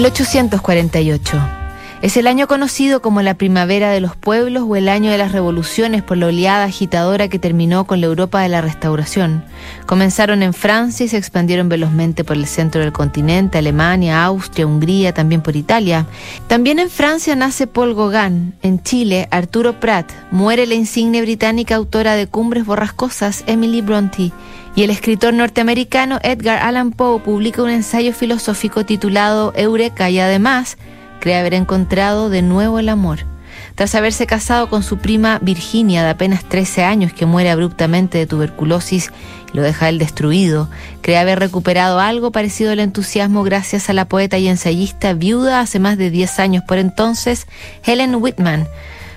1848. Es el año conocido como la primavera de los pueblos o el año de las revoluciones por la oleada agitadora que terminó con la Europa de la Restauración. Comenzaron en Francia y se expandieron velozmente por el centro del continente, Alemania, Austria, Hungría, también por Italia. También en Francia nace Paul Gauguin, en Chile Arturo Prat, muere la insigne británica autora de Cumbres Borrascosas, Emily Bronte y el escritor norteamericano Edgar Allan Poe publica un ensayo filosófico titulado Eureka y además cree haber encontrado de nuevo el amor. Tras haberse casado con su prima Virginia de apenas 13 años que muere abruptamente de tuberculosis y lo deja él destruido, cree haber recuperado algo parecido al entusiasmo gracias a la poeta y ensayista viuda hace más de 10 años por entonces, Helen Whitman.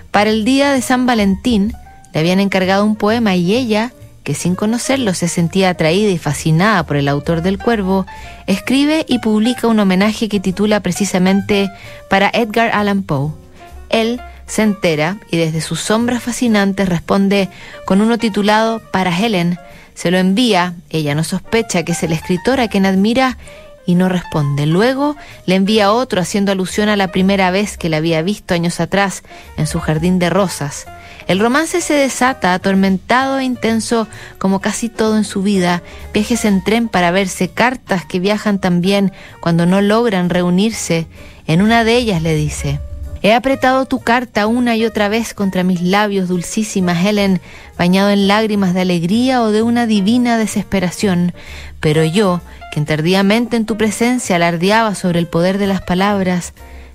Para el día de San Valentín le habían encargado un poema y ella que sin conocerlo se sentía atraída y fascinada por el autor del cuervo, escribe y publica un homenaje que titula precisamente para Edgar Allan Poe. Él se entera y desde sus sombras fascinantes responde con uno titulado Para Helen. Se lo envía, ella no sospecha que es el escritor a quien admira y no responde. Luego le envía otro haciendo alusión a la primera vez que la había visto años atrás en su jardín de rosas. El romance se desata, atormentado e intenso como casi todo en su vida, viajes en tren para verse, cartas que viajan también cuando no logran reunirse. En una de ellas le dice, He apretado tu carta una y otra vez contra mis labios, dulcísima Helen, bañado en lágrimas de alegría o de una divina desesperación, pero yo, quien tardíamente en tu presencia alardeaba sobre el poder de las palabras,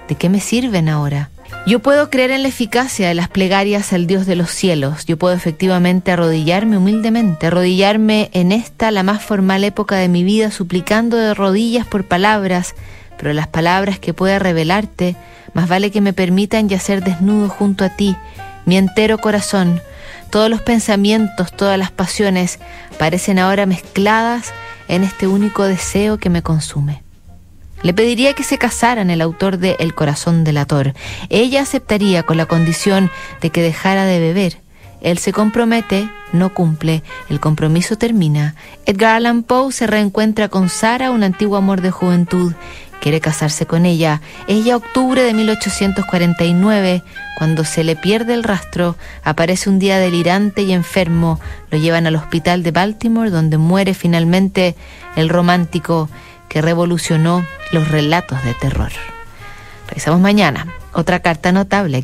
¿de qué me sirven ahora? Yo puedo creer en la eficacia de las plegarias al Dios de los cielos. Yo puedo efectivamente arrodillarme humildemente, arrodillarme en esta, la más formal época de mi vida, suplicando de rodillas por palabras, pero las palabras que pueda revelarte, más vale que me permitan yacer desnudo junto a ti, mi entero corazón. Todos los pensamientos, todas las pasiones parecen ahora mezcladas en este único deseo que me consume. Le pediría que se casaran el autor de El corazón delator. Ella aceptaría con la condición de que dejara de beber. Él se compromete, no cumple, el compromiso termina. Edgar Allan Poe se reencuentra con Sara, un antiguo amor de juventud. Quiere casarse con ella. Ella, octubre de 1849, cuando se le pierde el rastro, aparece un día delirante y enfermo. Lo llevan al hospital de Baltimore, donde muere finalmente el romántico que revolucionó los relatos de terror. Revisamos mañana otra carta notable